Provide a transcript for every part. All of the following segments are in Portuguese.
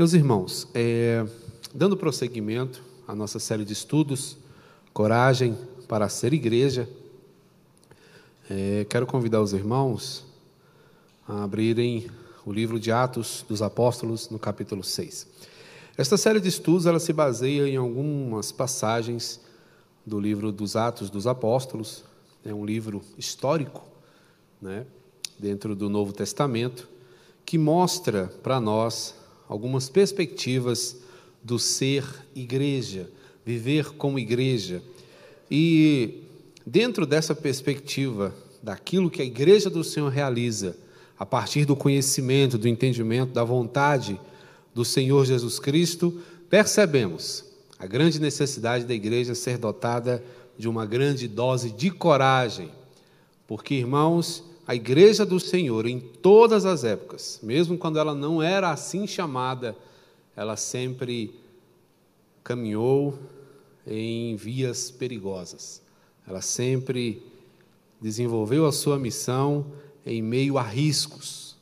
Meus irmãos, é, dando prosseguimento à nossa série de estudos, Coragem para ser Igreja, é, quero convidar os irmãos a abrirem o livro de Atos dos Apóstolos, no capítulo 6. Esta série de estudos ela se baseia em algumas passagens do livro dos Atos dos Apóstolos, é um livro histórico, né, dentro do Novo Testamento, que mostra para nós algumas perspectivas do ser igreja, viver como igreja. E dentro dessa perspectiva, daquilo que a igreja do Senhor realiza, a partir do conhecimento, do entendimento, da vontade do Senhor Jesus Cristo, percebemos a grande necessidade da igreja ser dotada de uma grande dose de coragem. Porque, irmãos, a igreja do Senhor, em todas as épocas, mesmo quando ela não era assim chamada, ela sempre caminhou em vias perigosas. Ela sempre desenvolveu a sua missão em meio a riscos.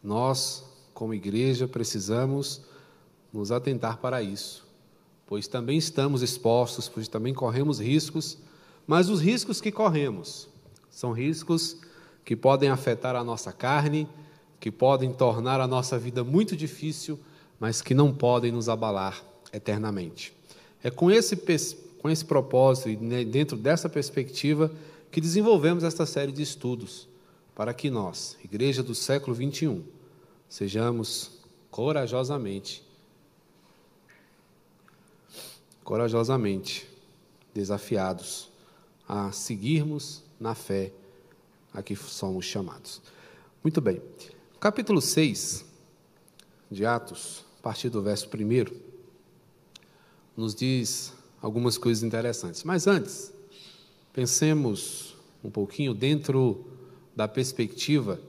Nós, como igreja, precisamos nos atentar para isso, pois também estamos expostos, pois também corremos riscos, mas os riscos que corremos são riscos que podem afetar a nossa carne, que podem tornar a nossa vida muito difícil, mas que não podem nos abalar eternamente. É com esse, com esse propósito e né, dentro dessa perspectiva que desenvolvemos esta série de estudos, para que nós, Igreja do século 21, sejamos corajosamente, corajosamente desafiados a seguirmos na fé a que somos chamados. Muito bem. Capítulo 6 de Atos, a partir do verso 1, nos diz algumas coisas interessantes. Mas antes, pensemos um pouquinho dentro da perspectiva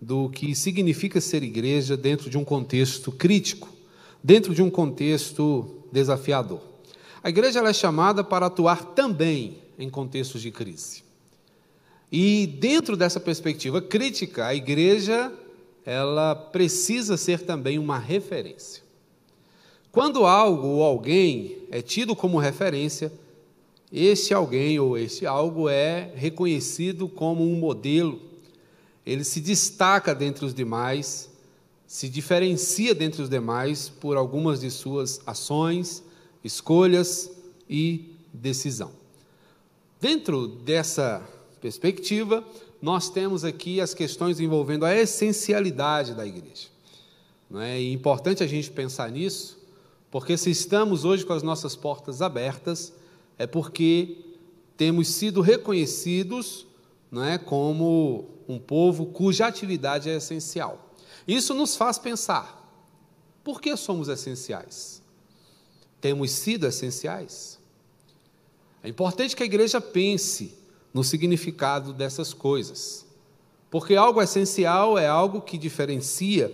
do que significa ser igreja dentro de um contexto crítico, dentro de um contexto desafiador. A igreja é chamada para atuar também em contextos de crise. E dentro dessa perspectiva crítica, a igreja ela precisa ser também uma referência. Quando algo ou alguém é tido como referência, esse alguém ou esse algo é reconhecido como um modelo, ele se destaca dentre os demais, se diferencia dentre os demais por algumas de suas ações, escolhas e decisão. Dentro dessa perspectiva, nós temos aqui as questões envolvendo a essencialidade da igreja. Não é? E é importante a gente pensar nisso, porque se estamos hoje com as nossas portas abertas, é porque temos sido reconhecidos não é, como um povo cuja atividade é essencial. Isso nos faz pensar: por que somos essenciais? Temos sido essenciais? É importante que a igreja pense no significado dessas coisas. Porque algo essencial é algo que diferencia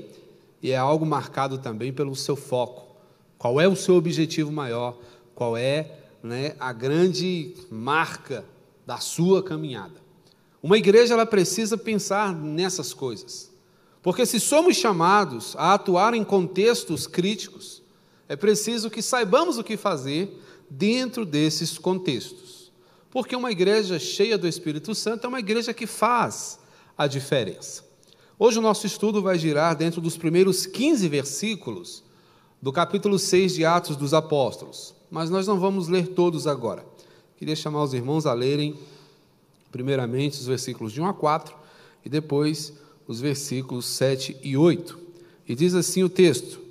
e é algo marcado também pelo seu foco. Qual é o seu objetivo maior? Qual é né, a grande marca da sua caminhada? Uma igreja ela precisa pensar nessas coisas. Porque se somos chamados a atuar em contextos críticos, é preciso que saibamos o que fazer dentro desses contextos. Porque uma igreja cheia do Espírito Santo é uma igreja que faz a diferença. Hoje o nosso estudo vai girar dentro dos primeiros 15 versículos do capítulo 6 de Atos dos Apóstolos, mas nós não vamos ler todos agora. Queria chamar os irmãos a lerem, primeiramente, os versículos de 1 a 4 e depois os versículos 7 e 8. E diz assim o texto: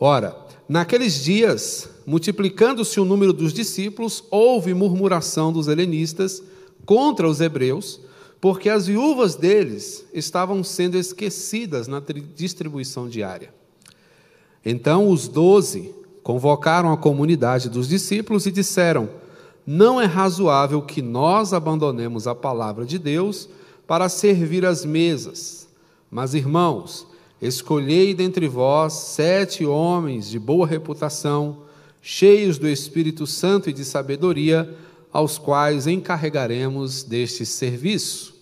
Ora, naqueles dias, multiplicando-se o número dos discípulos, houve murmuração dos helenistas contra os hebreus, porque as viúvas deles estavam sendo esquecidas na distribuição diária. Então os doze convocaram a comunidade dos discípulos e disseram: Não é razoável que nós abandonemos a palavra de Deus para servir as mesas. Mas, irmãos, Escolhei dentre vós sete homens de boa reputação, cheios do Espírito Santo e de sabedoria, aos quais encarregaremos deste serviço.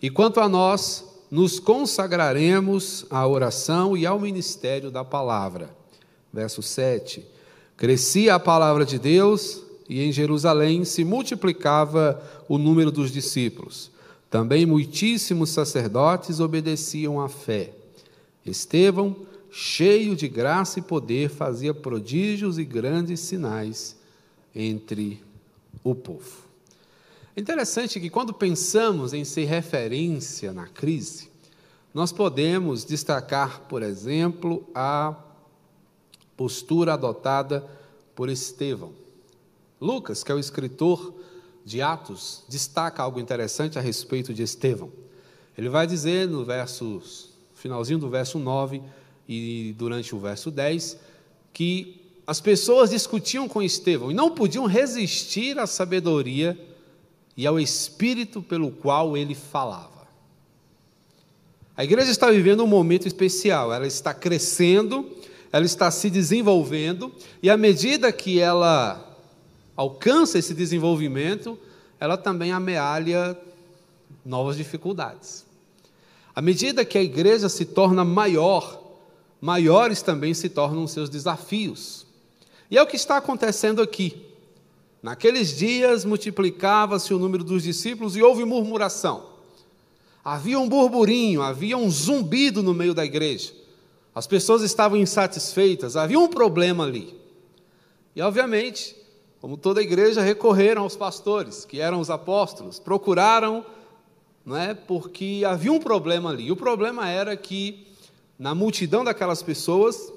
E quanto a nós, nos consagraremos à oração e ao ministério da palavra. Verso 7. Crescia a palavra de Deus e em Jerusalém se multiplicava o número dos discípulos. Também muitíssimos sacerdotes obedeciam à fé. Estevão, cheio de graça e poder, fazia prodígios e grandes sinais entre o povo. É interessante que quando pensamos em ser referência na crise, nós podemos destacar, por exemplo, a postura adotada por Estevão. Lucas, que é o escritor de Atos, destaca algo interessante a respeito de Estevão. Ele vai dizer no finalzinho do verso 9 e durante o verso 10, que as pessoas discutiam com Estevão e não podiam resistir à sabedoria e ao espírito pelo qual ele falava. A igreja está vivendo um momento especial, ela está crescendo, ela está se desenvolvendo, e à medida que ela alcança esse desenvolvimento, ela também amealha novas dificuldades. À medida que a igreja se torna maior, maiores também se tornam seus desafios. E é o que está acontecendo aqui. Naqueles dias multiplicava-se o número dos discípulos e houve murmuração. Havia um burburinho, havia um zumbido no meio da igreja. As pessoas estavam insatisfeitas, havia um problema ali. E, obviamente, como toda igreja, recorreram aos pastores, que eram os apóstolos, procuraram, não é, porque havia um problema ali. O problema era que, na multidão daquelas pessoas,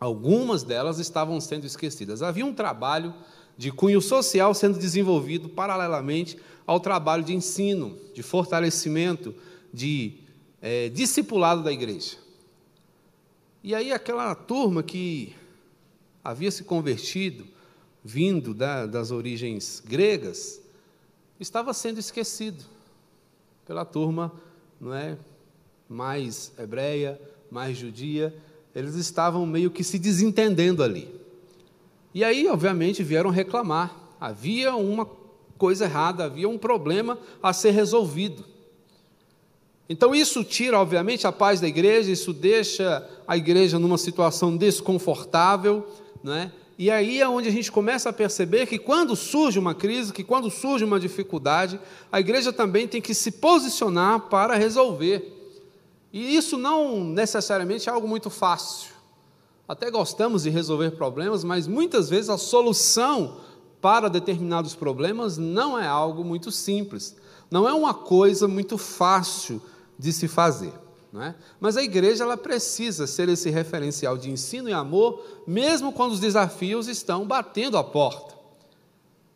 algumas delas estavam sendo esquecidas. Havia um trabalho de cunho social sendo desenvolvido paralelamente ao trabalho de ensino, de fortalecimento, de é, discipulado da igreja. E aí, aquela turma que havia se convertido, vindo da, das origens gregas, estava sendo esquecido pela turma não é, mais hebreia, mais judia. Eles estavam meio que se desentendendo ali. E aí, obviamente, vieram reclamar. Havia uma coisa errada, havia um problema a ser resolvido. Então, isso tira, obviamente, a paz da igreja, isso deixa a igreja numa situação desconfortável, não é? E aí é onde a gente começa a perceber que quando surge uma crise, que quando surge uma dificuldade, a igreja também tem que se posicionar para resolver. E isso não necessariamente é algo muito fácil. Até gostamos de resolver problemas, mas muitas vezes a solução para determinados problemas não é algo muito simples, não é uma coisa muito fácil de se fazer. É? Mas a igreja ela precisa ser esse referencial de ensino e amor, mesmo quando os desafios estão batendo a porta.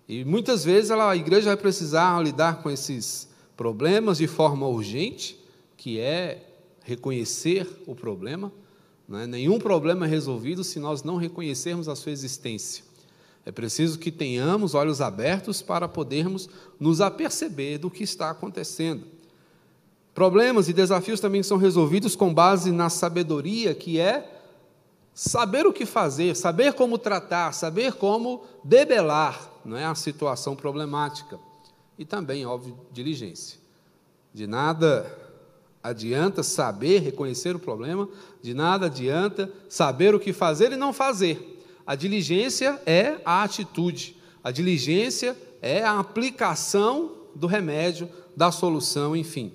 E muitas vezes ela, a igreja vai precisar lidar com esses problemas de forma urgente, que é reconhecer o problema, é? Nenhum problema é resolvido se nós não reconhecermos a sua existência. É preciso que tenhamos olhos abertos para podermos nos aperceber do que está acontecendo. Problemas e desafios também são resolvidos com base na sabedoria, que é saber o que fazer, saber como tratar, saber como debelar não é, a situação problemática. E também, óbvio, diligência. De nada adianta saber reconhecer o problema, de nada adianta saber o que fazer e não fazer. A diligência é a atitude, a diligência é a aplicação do remédio, da solução, enfim.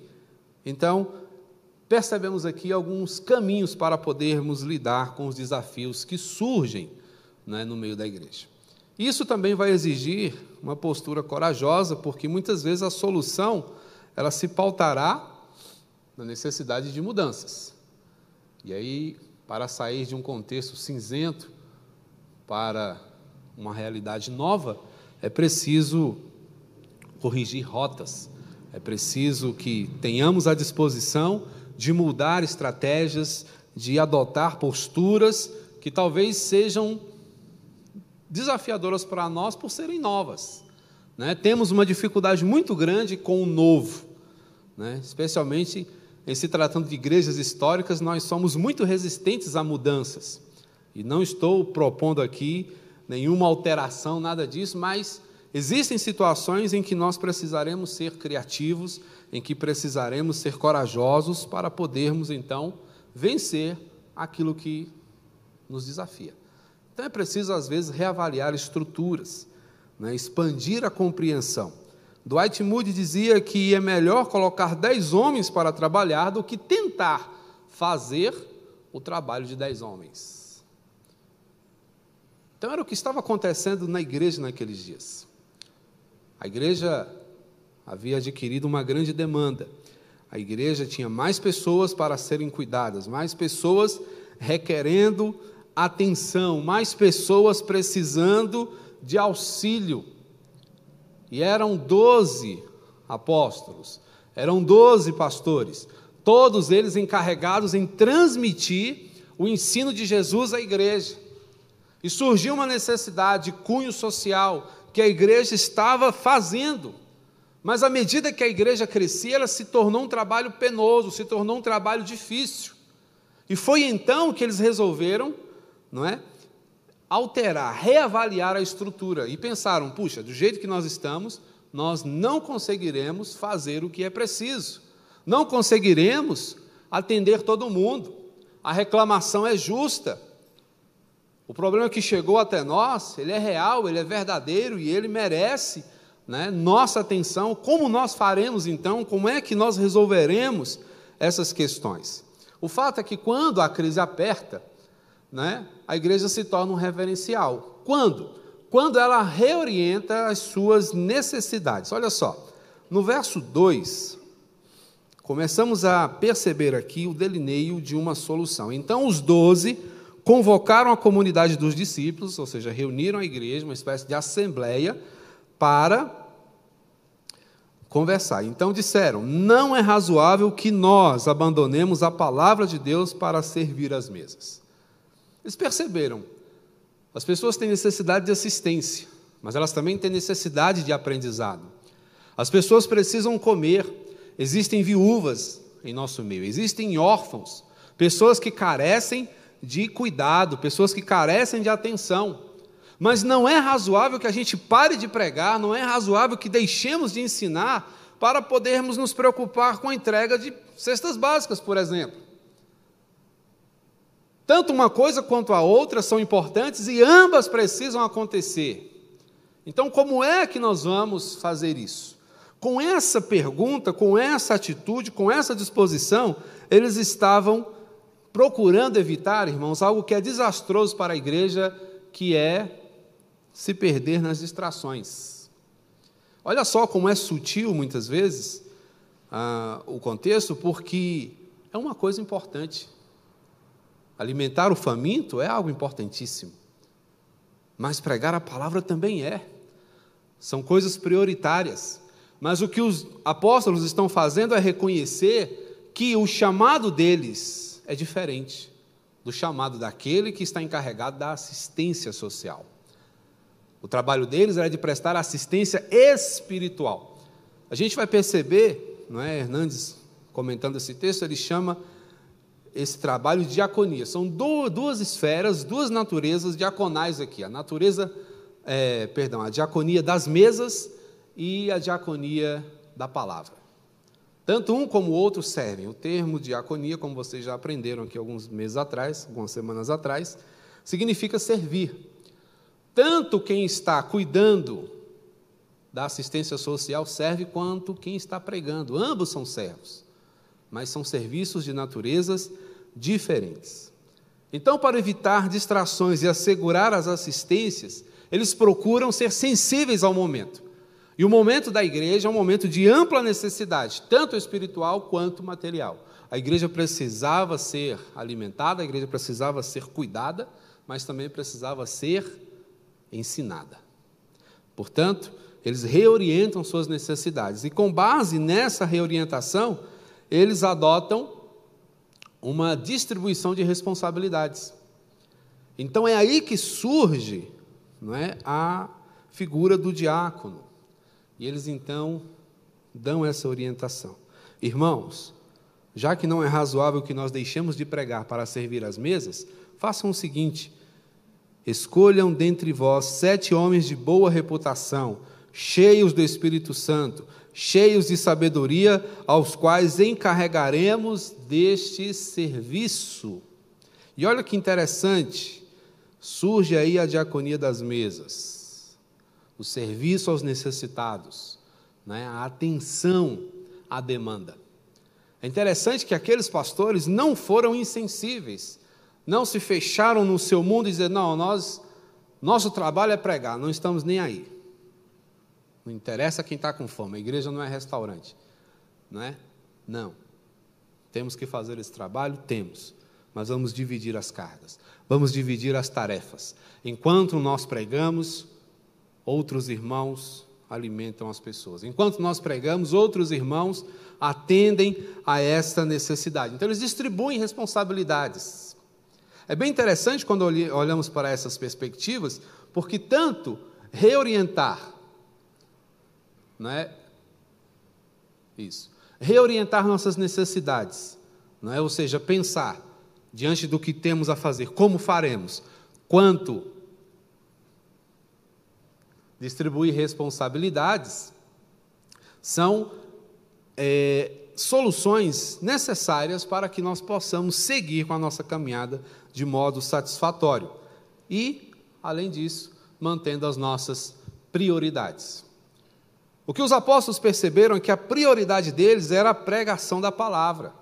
Então, percebemos aqui alguns caminhos para podermos lidar com os desafios que surgem né, no meio da igreja. Isso também vai exigir uma postura corajosa, porque muitas vezes a solução ela se pautará na necessidade de mudanças. E aí, para sair de um contexto cinzento para uma realidade nova, é preciso corrigir rotas, é preciso que tenhamos a disposição de mudar estratégias, de adotar posturas que talvez sejam desafiadoras para nós por serem novas. Né? Temos uma dificuldade muito grande com o novo, né? especialmente em se tratando de igrejas históricas, nós somos muito resistentes a mudanças. E não estou propondo aqui nenhuma alteração, nada disso, mas existem situações em que nós precisaremos ser criativos, em que precisaremos ser corajosos para podermos então vencer aquilo que nos desafia. Então é preciso, às vezes, reavaliar estruturas, né, expandir a compreensão. Dwight Moody dizia que é melhor colocar dez homens para trabalhar do que tentar fazer o trabalho de dez homens. Então era o que estava acontecendo na igreja naqueles dias. A igreja havia adquirido uma grande demanda. A igreja tinha mais pessoas para serem cuidadas, mais pessoas requerendo atenção, mais pessoas precisando de auxílio. E eram doze apóstolos, eram doze pastores, todos eles encarregados em transmitir o ensino de Jesus à igreja. E surgiu uma necessidade de cunho social que a igreja estava fazendo. Mas à medida que a igreja crescia, ela se tornou um trabalho penoso, se tornou um trabalho difícil. E foi então que eles resolveram, não é? Alterar, reavaliar a estrutura e pensaram: puxa, do jeito que nós estamos, nós não conseguiremos fazer o que é preciso, não conseguiremos atender todo mundo. A reclamação é justa. O problema que chegou até nós, ele é real, ele é verdadeiro e ele merece né, nossa atenção. Como nós faremos então? Como é que nós resolveremos essas questões? O fato é que quando a crise aperta, né, a igreja se torna um reverencial. Quando? Quando ela reorienta as suas necessidades. Olha só, no verso 2, começamos a perceber aqui o delineio de uma solução. Então, os doze convocaram a comunidade dos discípulos, ou seja, reuniram a igreja, uma espécie de assembleia, para conversar. Então disseram: Não é razoável que nós abandonemos a palavra de Deus para servir as mesas. Eles perceberam. As pessoas têm necessidade de assistência, mas elas também têm necessidade de aprendizado. As pessoas precisam comer. Existem viúvas em nosso meio, existem órfãos, pessoas que carecem de cuidado, pessoas que carecem de atenção. Mas não é razoável que a gente pare de pregar, não é razoável que deixemos de ensinar para podermos nos preocupar com a entrega de cestas básicas, por exemplo. Tanto uma coisa quanto a outra são importantes e ambas precisam acontecer. Então, como é que nós vamos fazer isso? Com essa pergunta, com essa atitude, com essa disposição, eles estavam procurando evitar, irmãos, algo que é desastroso para a igreja, que é se perder nas distrações. Olha só como é sutil, muitas vezes, ah, o contexto, porque é uma coisa importante. Alimentar o faminto é algo importantíssimo. Mas pregar a palavra também é. São coisas prioritárias. Mas o que os apóstolos estão fazendo é reconhecer que o chamado deles é diferente do chamado daquele que está encarregado da assistência social. O trabalho deles era de prestar assistência espiritual. A gente vai perceber, não é, Hernandes comentando esse texto, ele chama esse trabalho de diaconia. São duas esferas, duas naturezas diaconais aqui. A natureza, é, perdão, a diaconia das mesas e a diaconia da palavra. Tanto um como o outro servem. O termo diaconia, como vocês já aprenderam aqui alguns meses atrás, algumas semanas atrás, significa servir. Tanto quem está cuidando da assistência social serve quanto quem está pregando. Ambos são servos, mas são serviços de naturezas diferentes. Então, para evitar distrações e assegurar as assistências, eles procuram ser sensíveis ao momento. E o momento da igreja é um momento de ampla necessidade, tanto espiritual quanto material. A igreja precisava ser alimentada, a igreja precisava ser cuidada, mas também precisava ser ensinada. Portanto, eles reorientam suas necessidades e, com base nessa reorientação, eles adotam uma distribuição de responsabilidades. Então é aí que surge não é, a figura do diácono. E eles então dão essa orientação. Irmãos, já que não é razoável que nós deixemos de pregar para servir as mesas, façam o seguinte: Escolham dentre vós sete homens de boa reputação, cheios do Espírito Santo, cheios de sabedoria, aos quais encarregaremos deste serviço. E olha que interessante, surge aí a diaconia das mesas, o serviço aos necessitados, né? a atenção à demanda. É interessante que aqueles pastores não foram insensíveis, não se fecharam no seu mundo e dizer, não, nós, nosso trabalho é pregar, não estamos nem aí. Não interessa quem está com fome, a igreja não é restaurante, não é? Não. Temos que fazer esse trabalho? Temos, mas vamos dividir as cargas, vamos dividir as tarefas. Enquanto nós pregamos, outros irmãos alimentam as pessoas. Enquanto nós pregamos, outros irmãos atendem a esta necessidade. Então, eles distribuem responsabilidades. É bem interessante quando olhamos para essas perspectivas, porque tanto reorientar, não é? Isso. Reorientar nossas necessidades, não é? Ou seja, pensar diante do que temos a fazer, como faremos, quanto distribuir responsabilidades, são é, soluções necessárias para que nós possamos seguir com a nossa caminhada de modo satisfatório. E, além disso, mantendo as nossas prioridades. O que os apóstolos perceberam é que a prioridade deles era a pregação da palavra.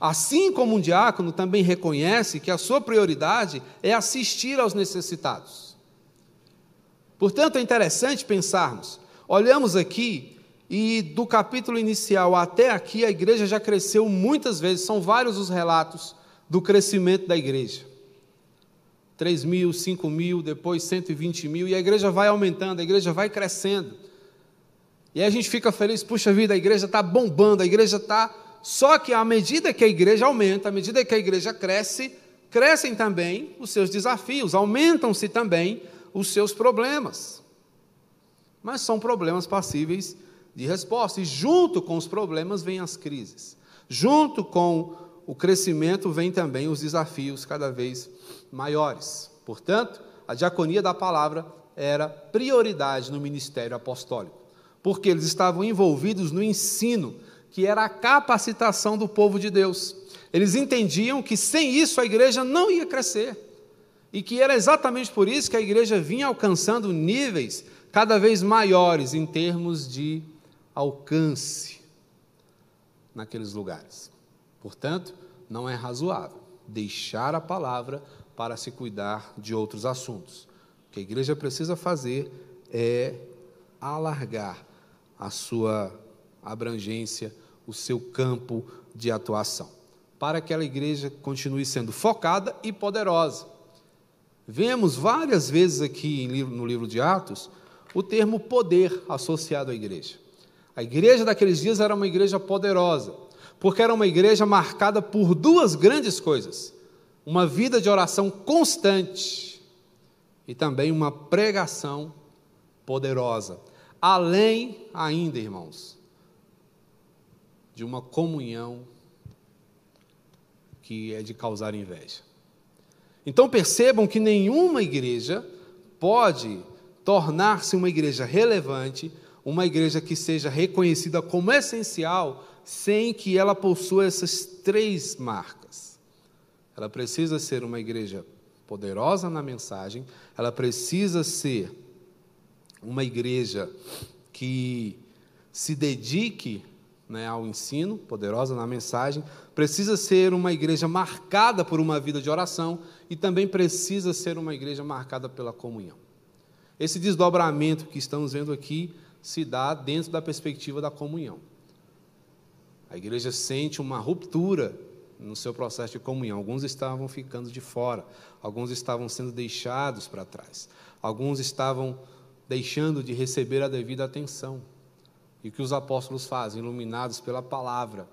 Assim como um diácono também reconhece que a sua prioridade é assistir aos necessitados. Portanto, é interessante pensarmos. Olhamos aqui e do capítulo inicial até aqui, a igreja já cresceu muitas vezes, são vários os relatos do crescimento da igreja. 3 mil, 5 mil, depois 120 mil, e a igreja vai aumentando, a igreja vai crescendo. E a gente fica feliz, puxa vida, a igreja está bombando, a igreja está. Só que à medida que a igreja aumenta, à medida que a igreja cresce, crescem também os seus desafios, aumentam-se também os seus problemas. Mas são problemas passíveis de resposta. E junto com os problemas vêm as crises. Junto com o crescimento vem também os desafios cada vez maiores. Portanto, a diaconia da palavra era prioridade no ministério apostólico, porque eles estavam envolvidos no ensino, que era a capacitação do povo de Deus. Eles entendiam que sem isso a igreja não ia crescer. E que era exatamente por isso que a igreja vinha alcançando níveis cada vez maiores em termos de alcance naqueles lugares. Portanto, não é razoável deixar a palavra para se cuidar de outros assuntos. O que a igreja precisa fazer é alargar a sua abrangência, o seu campo de atuação, para que a igreja continue sendo focada e poderosa. Vemos várias vezes aqui no livro de Atos o termo poder associado à igreja. A igreja daqueles dias era uma igreja poderosa, porque era uma igreja marcada por duas grandes coisas: uma vida de oração constante e também uma pregação poderosa. Além ainda, irmãos, de uma comunhão que é de causar inveja. Então percebam que nenhuma igreja pode tornar-se uma igreja relevante uma igreja que seja reconhecida como essencial sem que ela possua essas três marcas. Ela precisa ser uma igreja poderosa na mensagem, ela precisa ser uma igreja que se dedique né, ao ensino, poderosa na mensagem, precisa ser uma igreja marcada por uma vida de oração e também precisa ser uma igreja marcada pela comunhão. Esse desdobramento que estamos vendo aqui se dá dentro da perspectiva da comunhão. A igreja sente uma ruptura no seu processo de comunhão. Alguns estavam ficando de fora, alguns estavam sendo deixados para trás, alguns estavam deixando de receber a devida atenção. E o que os apóstolos fazem, iluminados pela palavra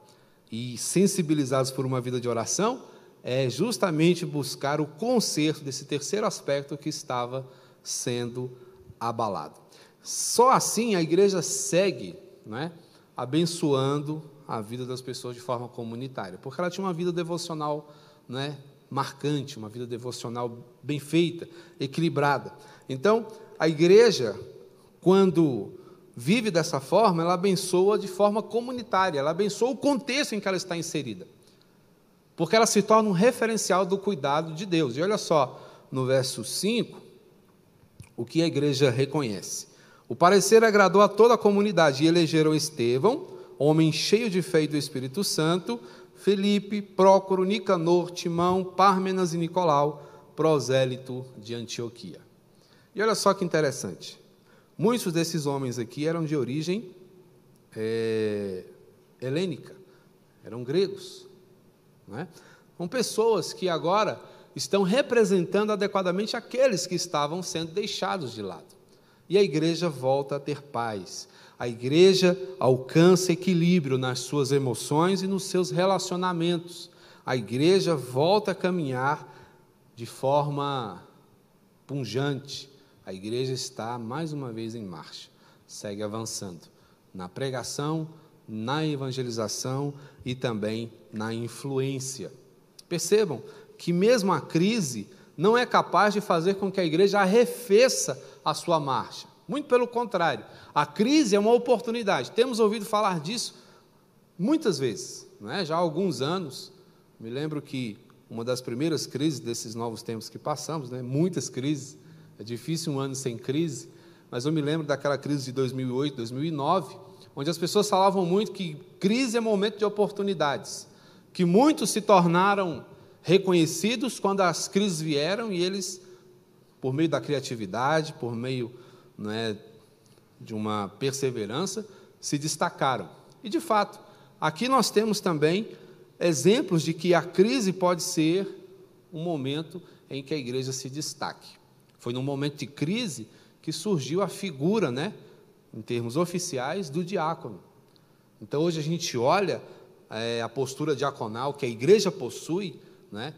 e sensibilizados por uma vida de oração, é justamente buscar o conserto desse terceiro aspecto que estava sendo abalado. Só assim a igreja segue né, abençoando a vida das pessoas de forma comunitária, porque ela tinha uma vida devocional né, marcante, uma vida devocional bem feita, equilibrada. Então, a igreja, quando vive dessa forma, ela abençoa de forma comunitária, ela abençoa o contexto em que ela está inserida. Porque ela se torna um referencial do cuidado de Deus. E olha só, no verso 5, o que a igreja reconhece. O parecer agradou a toda a comunidade e elegeram Estevão, homem cheio de fé e do Espírito Santo, Felipe, Prócoro, Nicanor, Timão, Pármenas e Nicolau, prosélito de Antioquia. E olha só que interessante. Muitos desses homens aqui eram de origem é, helênica, eram gregos. Não é? São pessoas que agora estão representando adequadamente aqueles que estavam sendo deixados de lado. E a igreja volta a ter paz. A igreja alcança equilíbrio nas suas emoções e nos seus relacionamentos. A igreja volta a caminhar de forma punjante. A igreja está mais uma vez em marcha, segue avançando na pregação, na evangelização e também na influência. Percebam que mesmo a crise não é capaz de fazer com que a igreja arrefeça a sua marcha. Muito pelo contrário, a crise é uma oportunidade. Temos ouvido falar disso muitas vezes, é? já há alguns anos. Me lembro que uma das primeiras crises desses novos tempos que passamos, né? muitas crises, é difícil um ano sem crise, mas eu me lembro daquela crise de 2008, 2009, onde as pessoas falavam muito que crise é momento de oportunidades, que muitos se tornaram reconhecidos quando as crises vieram e eles, por meio da criatividade, por meio é, de uma perseverança, se destacaram. E de fato, aqui nós temos também exemplos de que a crise pode ser um momento em que a igreja se destaque. Foi num momento de crise que surgiu a figura, né, em termos oficiais, do diácono. Então hoje a gente olha é, a postura diaconal que a igreja possui né?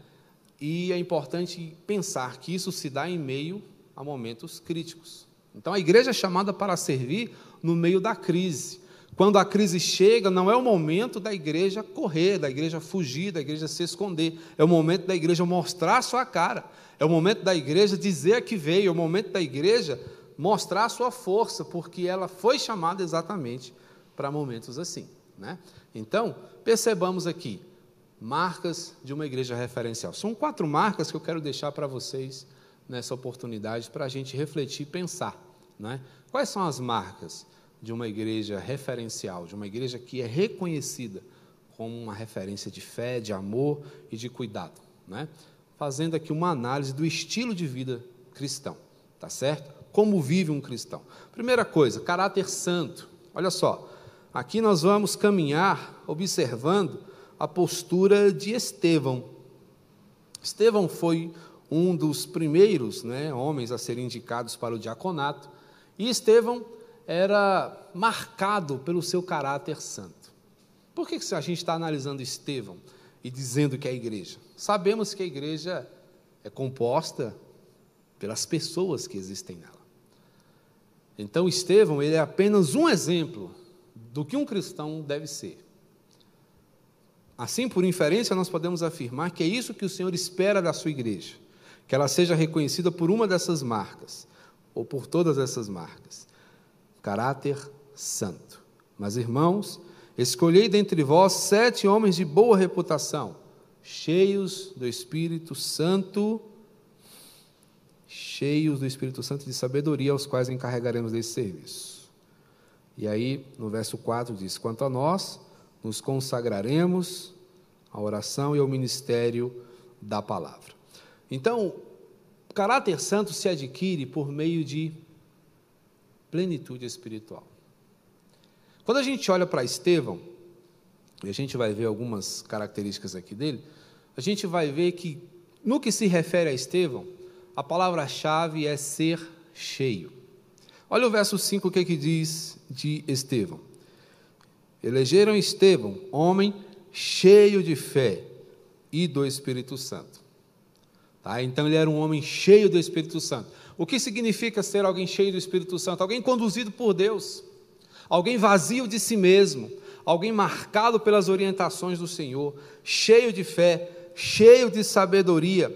E é importante pensar que isso se dá em meio a momentos críticos. Então a igreja é chamada para servir no meio da crise. Quando a crise chega, não é o momento da igreja correr, da igreja fugir, da igreja se esconder. É o momento da igreja mostrar a sua cara. É o momento da igreja dizer que veio. É o momento da igreja mostrar a sua força, porque ela foi chamada exatamente para momentos assim. Né? Então, percebamos aqui, marcas de uma igreja referencial. São quatro marcas que eu quero deixar para vocês nessa oportunidade para a gente refletir e pensar. Né? Quais são as marcas de uma igreja referencial, de uma igreja que é reconhecida como uma referência de fé, de amor e de cuidado? Né? Fazendo aqui uma análise do estilo de vida cristão, tá certo? Como vive um cristão? Primeira coisa, caráter santo. Olha só, aqui nós vamos caminhar observando a postura de Estevão. Estevão foi um dos primeiros né, homens a serem indicados para o diaconato, e Estevão era marcado pelo seu caráter santo. Por que a gente está analisando Estevão e dizendo que é a igreja? Sabemos que a igreja é composta pelas pessoas que existem nela. Então, Estevão ele é apenas um exemplo do que um cristão deve ser. Assim, por inferência, nós podemos afirmar que é isso que o Senhor espera da sua igreja, que ela seja reconhecida por uma dessas marcas, ou por todas essas marcas. Caráter santo. Mas, irmãos, escolhei dentre vós sete homens de boa reputação, cheios do Espírito Santo, cheios do Espírito Santo de sabedoria, aos quais encarregaremos desse serviço. E aí, no verso 4 diz: Quanto a nós, nos consagraremos à oração e ao ministério da palavra. Então, caráter santo se adquire por meio de plenitude espiritual. Quando a gente olha para Estevão, e a gente vai ver algumas características aqui dele, a gente vai ver que, no que se refere a Estevão, a palavra-chave é ser cheio. Olha o verso 5, o que, é que diz de Estevão. Elegeram Estevão, homem cheio de fé e do Espírito Santo. Tá? Então ele era um homem cheio do Espírito Santo. O que significa ser alguém cheio do Espírito Santo? Alguém conduzido por Deus, alguém vazio de si mesmo, alguém marcado pelas orientações do Senhor, cheio de fé, cheio de sabedoria.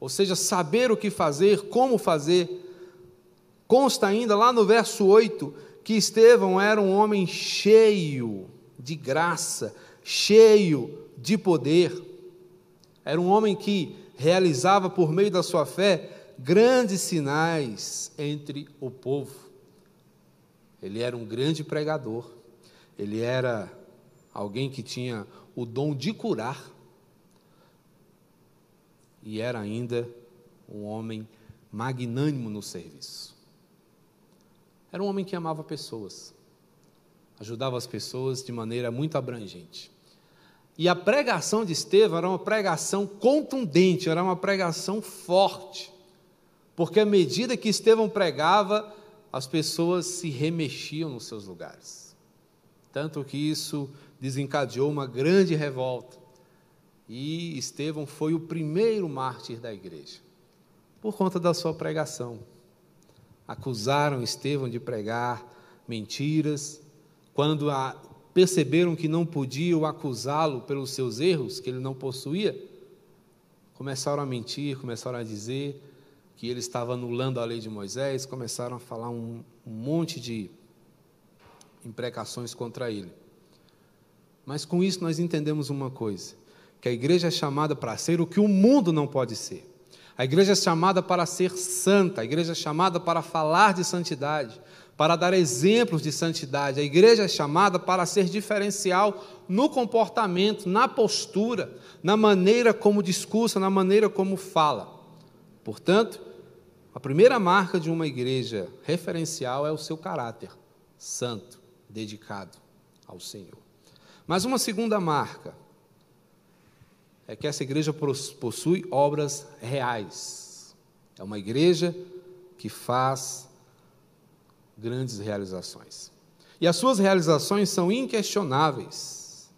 Ou seja, saber o que fazer, como fazer, consta ainda lá no verso 8 que Estevão era um homem cheio de graça, cheio de poder. Era um homem que realizava por meio da sua fé grandes sinais entre o povo. Ele era um grande pregador, ele era alguém que tinha o dom de curar, e era ainda um homem magnânimo no serviço. Era um homem que amava pessoas, ajudava as pessoas de maneira muito abrangente. E a pregação de Estevão era uma pregação contundente, era uma pregação forte, porque à medida que Estevão pregava, as pessoas se remexiam nos seus lugares. Tanto que isso desencadeou uma grande revolta. E Estevão foi o primeiro mártir da igreja, por conta da sua pregação. Acusaram Estevão de pregar mentiras, quando a, perceberam que não podiam acusá-lo pelos seus erros, que ele não possuía, começaram a mentir, começaram a dizer que ele estava anulando a lei de Moisés, começaram a falar um, um monte de imprecações contra ele. Mas com isso nós entendemos uma coisa: que a igreja é chamada para ser o que o mundo não pode ser. A igreja é chamada para ser santa, a igreja é chamada para falar de santidade, para dar exemplos de santidade. A igreja é chamada para ser diferencial no comportamento, na postura, na maneira como discursa, na maneira como fala. Portanto, a primeira marca de uma igreja referencial é o seu caráter santo, dedicado ao Senhor. Mas uma segunda marca é que essa igreja possui obras reais. É uma igreja que faz grandes realizações. E as suas realizações são inquestionáveis.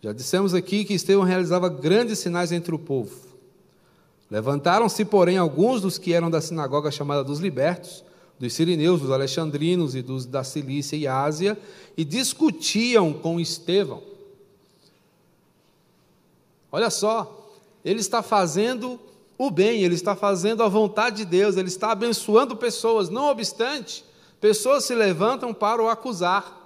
Já dissemos aqui que Estevão realizava grandes sinais entre o povo. Levantaram-se, porém, alguns dos que eram da sinagoga chamada dos libertos, dos sirineus, dos alexandrinos e dos da Cilícia e Ásia, e discutiam com Estevão. Olha só, ele está fazendo o bem, ele está fazendo a vontade de Deus, ele está abençoando pessoas, não obstante, pessoas se levantam para o acusar.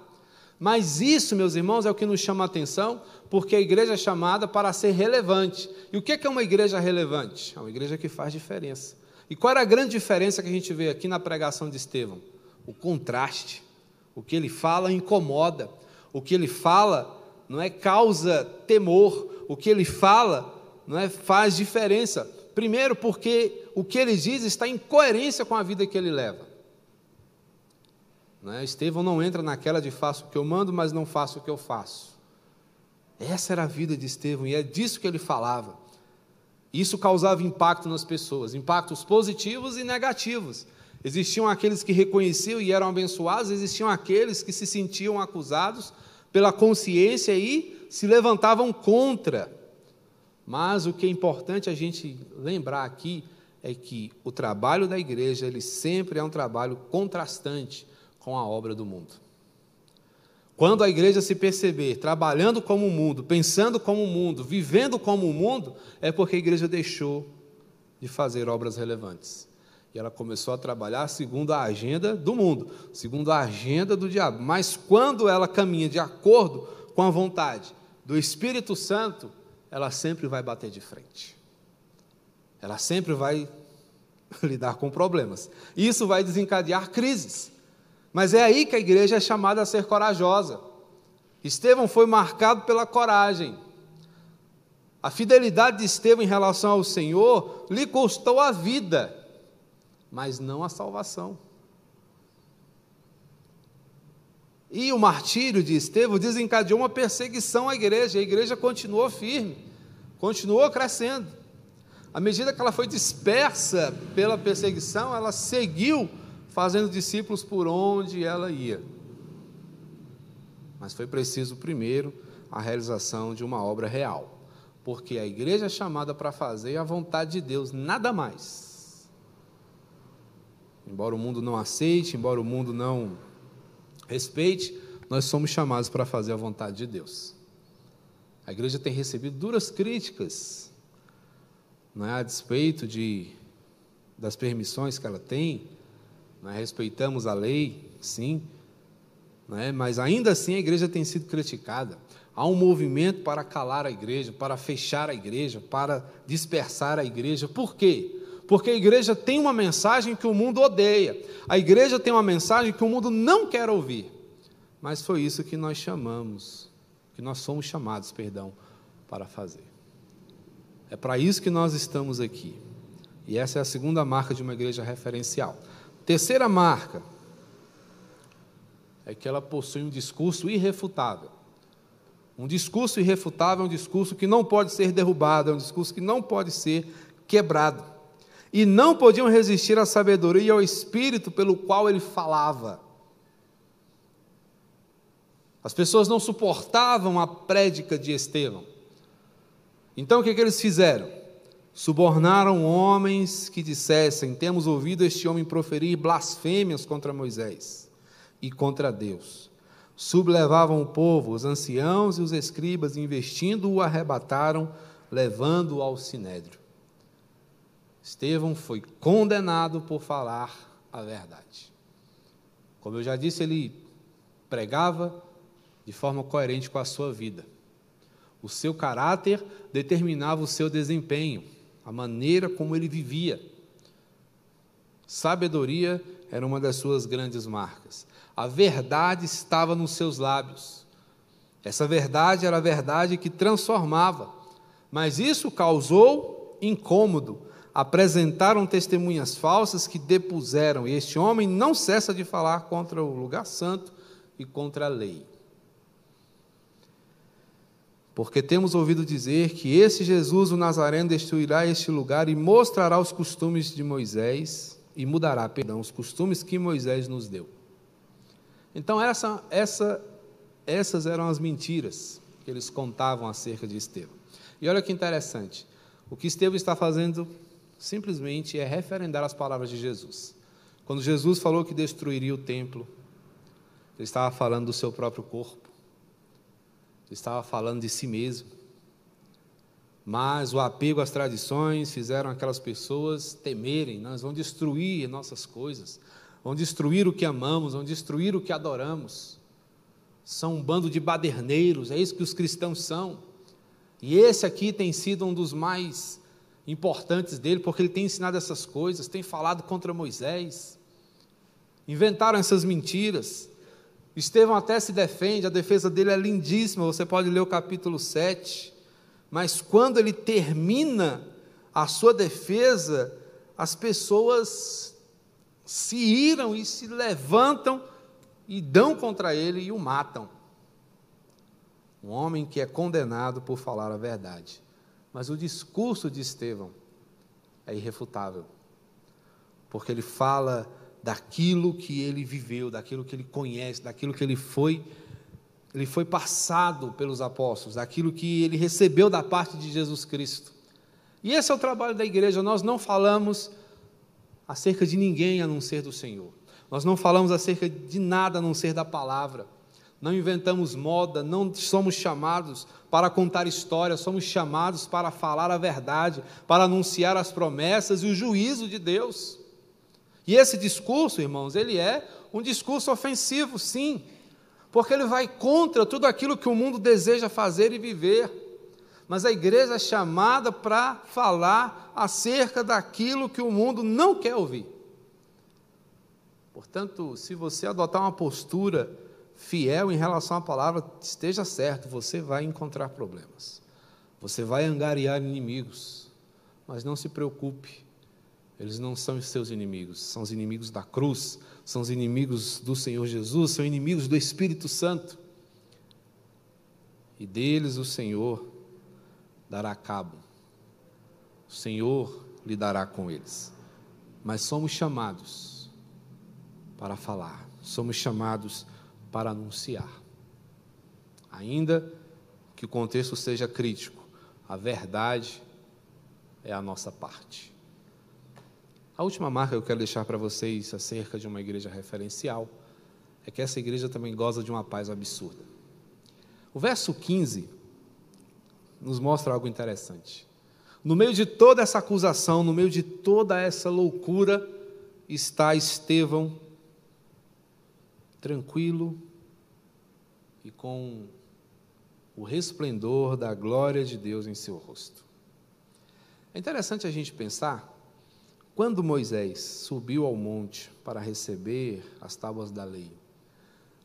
Mas isso, meus irmãos, é o que nos chama a atenção, porque a igreja é chamada para ser relevante. E o que é uma igreja relevante? É uma igreja que faz diferença. E qual era a grande diferença que a gente vê aqui na pregação de Estevão? O contraste. O que ele fala incomoda. O que ele fala não é causa temor. O que ele fala não é faz diferença. Primeiro, porque o que ele diz está em coerência com a vida que ele leva. Não é? Estevão não entra naquela de faço o que eu mando, mas não faço o que eu faço. Essa era a vida de Estevão e é disso que ele falava. Isso causava impacto nas pessoas, impactos positivos e negativos. Existiam aqueles que reconheciam e eram abençoados, existiam aqueles que se sentiam acusados pela consciência e se levantavam contra. Mas o que é importante a gente lembrar aqui é que o trabalho da igreja, ele sempre é um trabalho contrastante com a obra do mundo. Quando a igreja se perceber trabalhando como o mundo, pensando como o mundo, vivendo como o mundo, é porque a igreja deixou de fazer obras relevantes. E ela começou a trabalhar segundo a agenda do mundo, segundo a agenda do diabo. Mas quando ela caminha de acordo com a vontade do Espírito Santo, ela sempre vai bater de frente. Ela sempre vai lidar com problemas. Isso vai desencadear crises. Mas é aí que a igreja é chamada a ser corajosa. Estevão foi marcado pela coragem. A fidelidade de Estevão em relação ao Senhor lhe custou a vida, mas não a salvação. E o martírio de Estevão desencadeou uma perseguição à igreja. A igreja continuou firme, continuou crescendo. À medida que ela foi dispersa pela perseguição, ela seguiu fazendo discípulos por onde ela ia. Mas foi preciso primeiro a realização de uma obra real, porque a igreja é chamada para fazer a vontade de Deus, nada mais. Embora o mundo não aceite, embora o mundo não respeite, nós somos chamados para fazer a vontade de Deus. A igreja tem recebido duras críticas, não é a despeito de das permissões que ela tem, Nós respeitamos a lei, sim, né? mas ainda assim a igreja tem sido criticada. Há um movimento para calar a igreja, para fechar a igreja, para dispersar a igreja. Por quê? Porque a igreja tem uma mensagem que o mundo odeia. A igreja tem uma mensagem que o mundo não quer ouvir. Mas foi isso que nós chamamos, que nós somos chamados, perdão, para fazer. É para isso que nós estamos aqui. E essa é a segunda marca de uma igreja referencial. Terceira marca é que ela possui um discurso irrefutável. Um discurso irrefutável é um discurso que não pode ser derrubado, é um discurso que não pode ser quebrado. E não podiam resistir à sabedoria e ao espírito pelo qual ele falava. As pessoas não suportavam a prédica de Estevão. Então o que, que eles fizeram? Subornaram homens que dissessem: Temos ouvido este homem proferir blasfêmias contra Moisés e contra Deus. Sublevavam o povo, os anciãos e os escribas, investindo, o arrebataram, levando-o ao sinédrio. Estevão foi condenado por falar a verdade. Como eu já disse, ele pregava de forma coerente com a sua vida. O seu caráter determinava o seu desempenho, a maneira como ele vivia. Sabedoria era uma das suas grandes marcas. A verdade estava nos seus lábios. Essa verdade era a verdade que transformava. Mas isso causou incômodo. Apresentaram testemunhas falsas que depuseram. E este homem não cessa de falar contra o lugar santo e contra a lei. Porque temos ouvido dizer que esse Jesus, o Nazareno, destruirá este lugar e mostrará os costumes de Moisés e mudará, perdão, os costumes que Moisés nos deu. Então, essa, essa, essas eram as mentiras que eles contavam acerca de Estevão. E olha que interessante, o que Estevão está fazendo simplesmente é referendar as palavras de Jesus. Quando Jesus falou que destruiria o templo, ele estava falando do seu próprio corpo estava falando de si mesmo. Mas o apego às tradições fizeram aquelas pessoas temerem, nós vamos destruir nossas coisas, vão destruir o que amamos, vão destruir o que adoramos. São um bando de baderneiros, é isso que os cristãos são. E esse aqui tem sido um dos mais importantes dele, porque ele tem ensinado essas coisas, tem falado contra Moisés. Inventaram essas mentiras. Estevão até se defende, a defesa dele é lindíssima, você pode ler o capítulo 7. Mas quando ele termina a sua defesa, as pessoas se iram e se levantam e dão contra ele e o matam. Um homem que é condenado por falar a verdade. Mas o discurso de Estevão é irrefutável, porque ele fala daquilo que ele viveu, daquilo que ele conhece, daquilo que ele foi, ele foi passado pelos apóstolos, daquilo que ele recebeu da parte de Jesus Cristo. E esse é o trabalho da igreja. Nós não falamos acerca de ninguém a não ser do Senhor. Nós não falamos acerca de nada a não ser da palavra. Não inventamos moda, não somos chamados para contar histórias, somos chamados para falar a verdade, para anunciar as promessas e o juízo de Deus. E esse discurso, irmãos, ele é um discurso ofensivo, sim, porque ele vai contra tudo aquilo que o mundo deseja fazer e viver. Mas a igreja é chamada para falar acerca daquilo que o mundo não quer ouvir. Portanto, se você adotar uma postura fiel em relação à palavra, esteja certo, você vai encontrar problemas. Você vai angariar inimigos. Mas não se preocupe, eles não são os seus inimigos, são os inimigos da cruz, são os inimigos do Senhor Jesus, são inimigos do Espírito Santo. E deles o Senhor dará cabo. O Senhor lidará com eles. Mas somos chamados para falar, somos chamados para anunciar. Ainda que o contexto seja crítico, a verdade é a nossa parte. A última marca que eu quero deixar para vocês acerca de uma igreja referencial é que essa igreja também goza de uma paz absurda. O verso 15 nos mostra algo interessante. No meio de toda essa acusação, no meio de toda essa loucura, está Estevão tranquilo e com o resplendor da glória de Deus em seu rosto. É interessante a gente pensar, quando Moisés subiu ao monte para receber as tábuas da lei,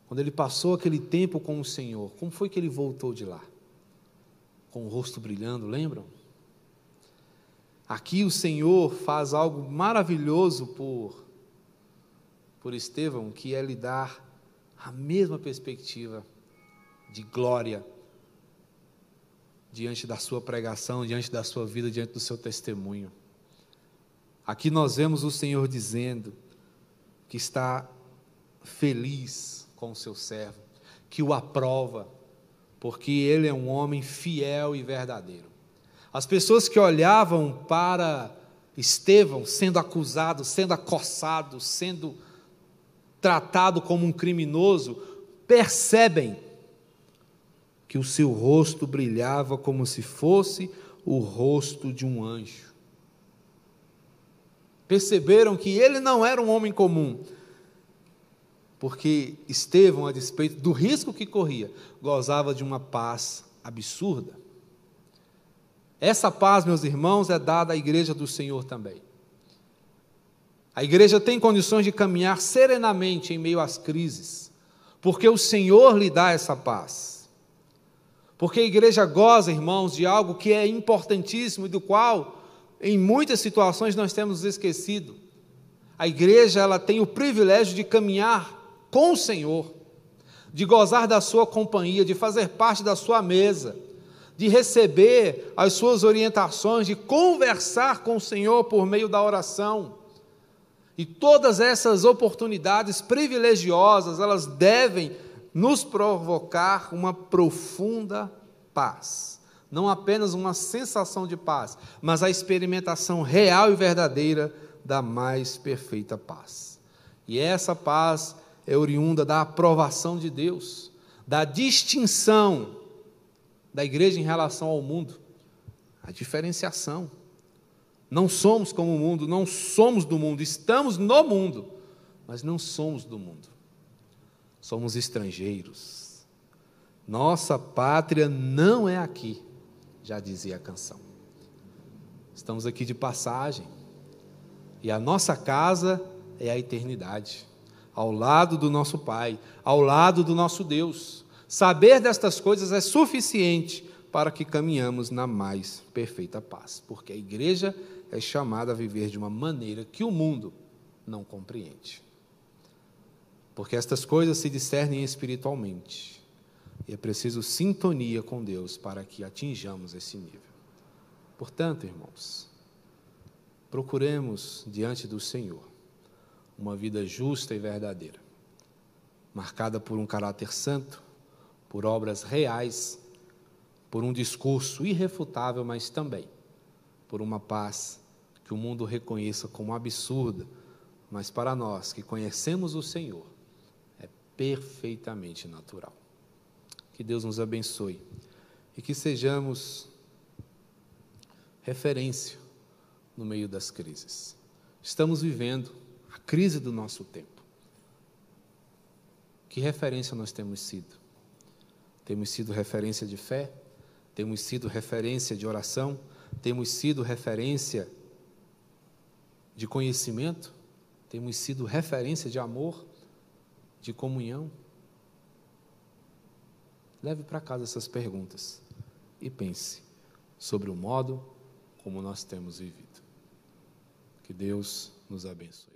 quando ele passou aquele tempo com o Senhor, como foi que ele voltou de lá? Com o rosto brilhando, lembram? Aqui o Senhor faz algo maravilhoso por, por Estevão, que é lhe dar a mesma perspectiva de glória diante da sua pregação, diante da sua vida, diante do seu testemunho. Aqui nós vemos o Senhor dizendo que está feliz com o seu servo, que o aprova, porque ele é um homem fiel e verdadeiro. As pessoas que olhavam para Estevão sendo acusado, sendo acossado, sendo tratado como um criminoso, percebem que o seu rosto brilhava como se fosse o rosto de um anjo. Perceberam que ele não era um homem comum, porque Estevão, a despeito do risco que corria, gozava de uma paz absurda. Essa paz, meus irmãos, é dada à igreja do Senhor também. A igreja tem condições de caminhar serenamente em meio às crises, porque o Senhor lhe dá essa paz. Porque a igreja goza, irmãos, de algo que é importantíssimo e do qual, em muitas situações, nós temos esquecido. A igreja ela tem o privilégio de caminhar com o Senhor, de gozar da sua companhia, de fazer parte da sua mesa de receber as suas orientações, de conversar com o Senhor por meio da oração. E todas essas oportunidades privilegiosas, elas devem nos provocar uma profunda paz. Não apenas uma sensação de paz, mas a experimentação real e verdadeira da mais perfeita paz. E essa paz é oriunda da aprovação de Deus, da distinção da igreja em relação ao mundo? A diferenciação. Não somos como o mundo, não somos do mundo, estamos no mundo, mas não somos do mundo. Somos estrangeiros. Nossa pátria não é aqui, já dizia a canção. Estamos aqui de passagem. E a nossa casa é a eternidade, ao lado do nosso Pai, ao lado do nosso Deus. Saber destas coisas é suficiente para que caminhamos na mais perfeita paz, porque a igreja é chamada a viver de uma maneira que o mundo não compreende. Porque estas coisas se discernem espiritualmente, e é preciso sintonia com Deus para que atinjamos esse nível. Portanto, irmãos, procuremos diante do Senhor uma vida justa e verdadeira, marcada por um caráter santo, por obras reais, por um discurso irrefutável, mas também por uma paz que o mundo reconheça como absurda, mas para nós que conhecemos o Senhor, é perfeitamente natural. Que Deus nos abençoe e que sejamos referência no meio das crises. Estamos vivendo a crise do nosso tempo. Que referência nós temos sido? Temos sido referência de fé, temos sido referência de oração, temos sido referência de conhecimento, temos sido referência de amor, de comunhão. Leve para casa essas perguntas e pense sobre o modo como nós temos vivido. Que Deus nos abençoe.